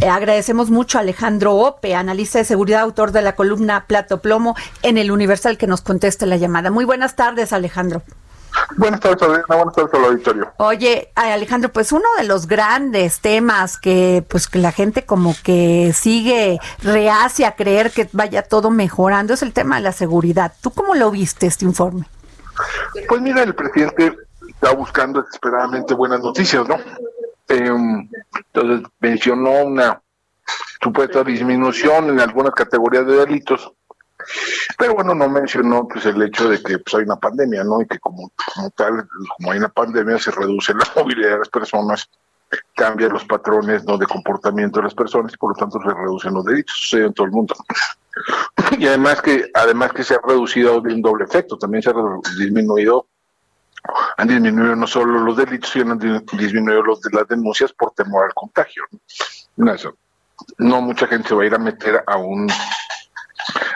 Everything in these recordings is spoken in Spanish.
Eh, agradecemos mucho a Alejandro Ope, analista de seguridad, autor de la columna Plato Plomo en el Universal, que nos conteste la llamada. Muy buenas tardes, Alejandro. Buenas tardes, Adriana. Buenas tardes al auditorio. Oye, Alejandro, pues uno de los grandes temas que pues que la gente como que sigue reacia a creer que vaya todo mejorando es el tema de la seguridad. ¿Tú cómo lo viste este informe? Pues mira, el presidente está buscando desesperadamente buenas noticias, ¿no? Em, entonces mencionó una supuesta disminución en algunas categorías de delitos, pero bueno, no mencionó pues el hecho de que pues, hay una pandemia, ¿no? Y que como, como tal, como hay una pandemia, se reduce la movilidad de las personas, cambian los patrones no de comportamiento de las personas y por lo tanto se reducen los delitos, sucede en todo el mundo. Y además que, además que se ha reducido de un doble efecto, también se ha disminuido han disminuido no solo los delitos, sino han disminuido los de las denuncias por temor al contagio. No, no mucha gente se va a ir a meter a un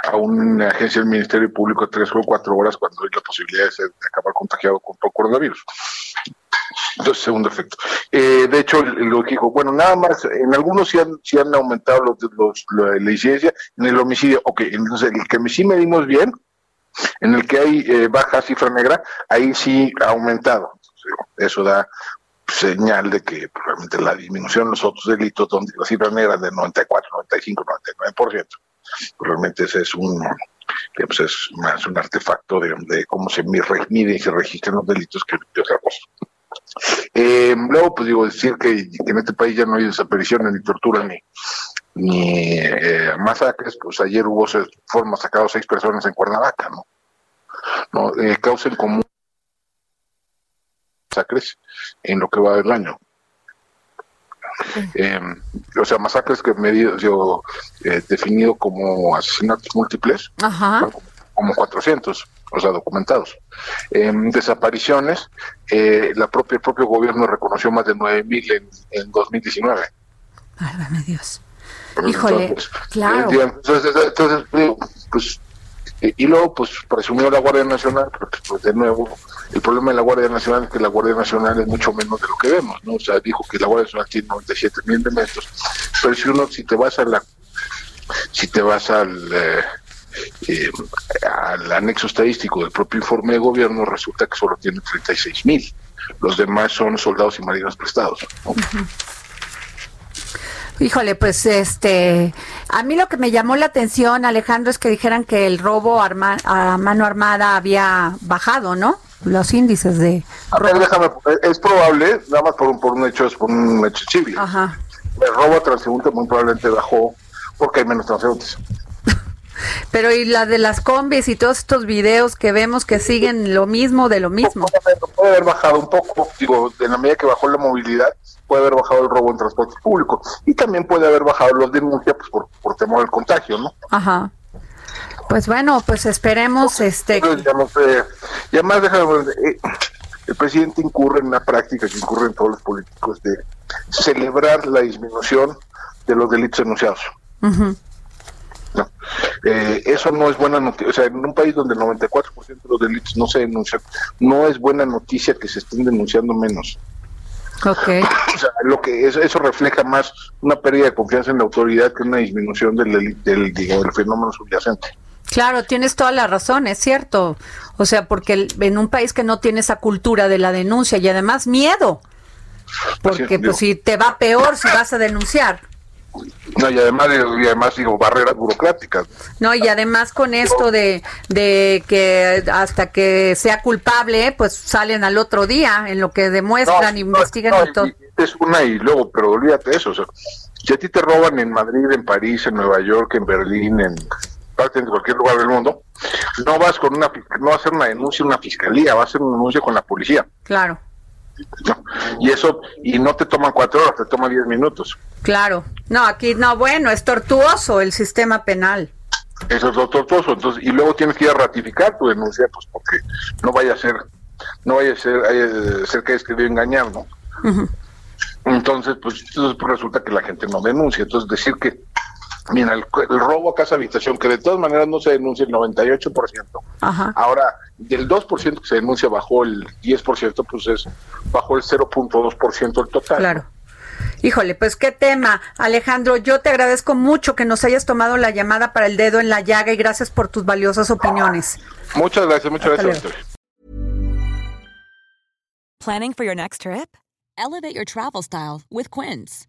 a una agencia del Ministerio Público tres o cuatro horas cuando hay la posibilidad de, acabar contagiado con coronavirus. Entonces, segundo efecto. Eh, de hecho, lo dijo, bueno, nada más, en algunos sí han, sí han aumentado los, los, la, licencia, en el homicidio, ok, entonces el que sí medimos bien, en el que hay eh, baja cifra negra, ahí sí ha aumentado. Eso da señal de que probablemente la disminución de los otros delitos, donde la cifra negra es de 94, 95, 99%, realmente ese es un pues es más un artefacto de, cómo se mide y se registran los delitos que otra cosa. Luego, pues digo, decir que, en este país ya no hay desapariciones, ni tortura, ni, ni eh, masacres, pues ayer hubo, fueron sacados seis personas en Cuernavaca, ¿no? no eh, causa en común masacres en lo que va del año. Eh, o sea, masacres que medido, yo eh, definido como asesinatos múltiples, como 400, o sea, documentados. desapariciones, eh, la propia, el propio gobierno reconoció más de 9.000 en, en 2019. Ay, Dios. Híjole, claro. Entonces, entonces, pues y luego, pues, presumió la Guardia Nacional, porque, pues, de nuevo, el problema de la Guardia Nacional es que la Guardia Nacional es mucho menos de lo que vemos, ¿no? O sea, dijo que la Guardia Nacional tiene 97 mil elementos, pero si uno, si te vas a la, si te vas al, eh, eh, al anexo estadístico del propio informe de gobierno, resulta que solo tiene 36 mil. Los demás son soldados y marinos prestados. ¿no? Híjole, pues este, a mí lo que me llamó la atención, Alejandro, es que dijeran que el robo a mano armada había bajado, ¿no? Los índices de. A ver, déjame, es probable, nada más por un, por un hecho, es por un hecho civil. Ajá. El robo a transeúnte muy probablemente bajó porque hay menos transeúntes. Pero y la de las combis y todos estos videos que vemos que siguen lo mismo de lo mismo. puede haber bajado un poco, digo, en la medida que bajó la movilidad, puede haber bajado el robo en transporte público y también puede haber bajado los denuncias pues, por, por temor al contagio, ¿no? Ajá. Pues bueno, pues esperemos este. y además, déjame, eh, el presidente incurre en una práctica que incurren todos los políticos de celebrar la disminución de los delitos denunciados. No. Eh, eso no es buena noticia. O sea, en un país donde el 94% de los delitos no se denuncian, no es buena noticia que se estén denunciando menos. Okay. O sea, lo que eso, eso, refleja más una pérdida de confianza en la autoridad que una disminución del, del, del, fenómeno subyacente. Claro, tienes toda la razón, es cierto. O sea, porque en un país que no tiene esa cultura de la denuncia y además miedo, porque pues si te va peor si vas a denunciar. No, y además, y además digo, barreras burocráticas. No, y además con esto de, de que hasta que sea culpable, pues salen al otro día en lo que demuestran, investigan y todo. Es una y luego, pero olvídate de eso. O sea, si a ti te roban en Madrid, en París, en Nueva York, en Berlín, en en cualquier lugar del mundo, no vas con una no vas a hacer una denuncia en una fiscalía, vas a hacer una denuncia con la policía. Claro. Y eso, y no te toma cuatro horas, te toma diez minutos. Claro. No, aquí no, bueno, es tortuoso el sistema penal. Eso es lo tortuoso. Entonces, y luego tienes que ir a ratificar tu denuncia, pues porque no vaya a ser, no vaya a ser, eh, ser que hayas querido engañar, ¿no? Entonces, pues, entonces, pues, resulta que la gente no denuncia. Entonces, decir que, mira, el, robo a casa habitación, que de todas maneras no se denuncia el 98%, Ajá. ahora del 2% que se denuncia bajo el 10%, pues es bajo el 0.2% el total. Claro. Híjole, pues qué tema. Alejandro, yo te agradezco mucho que nos hayas tomado la llamada para el dedo en la llaga y gracias por tus valiosas opiniones. Muchas gracias, muchas Hasta gracias. Planning for your next trip? Elevate your travel style with Quince.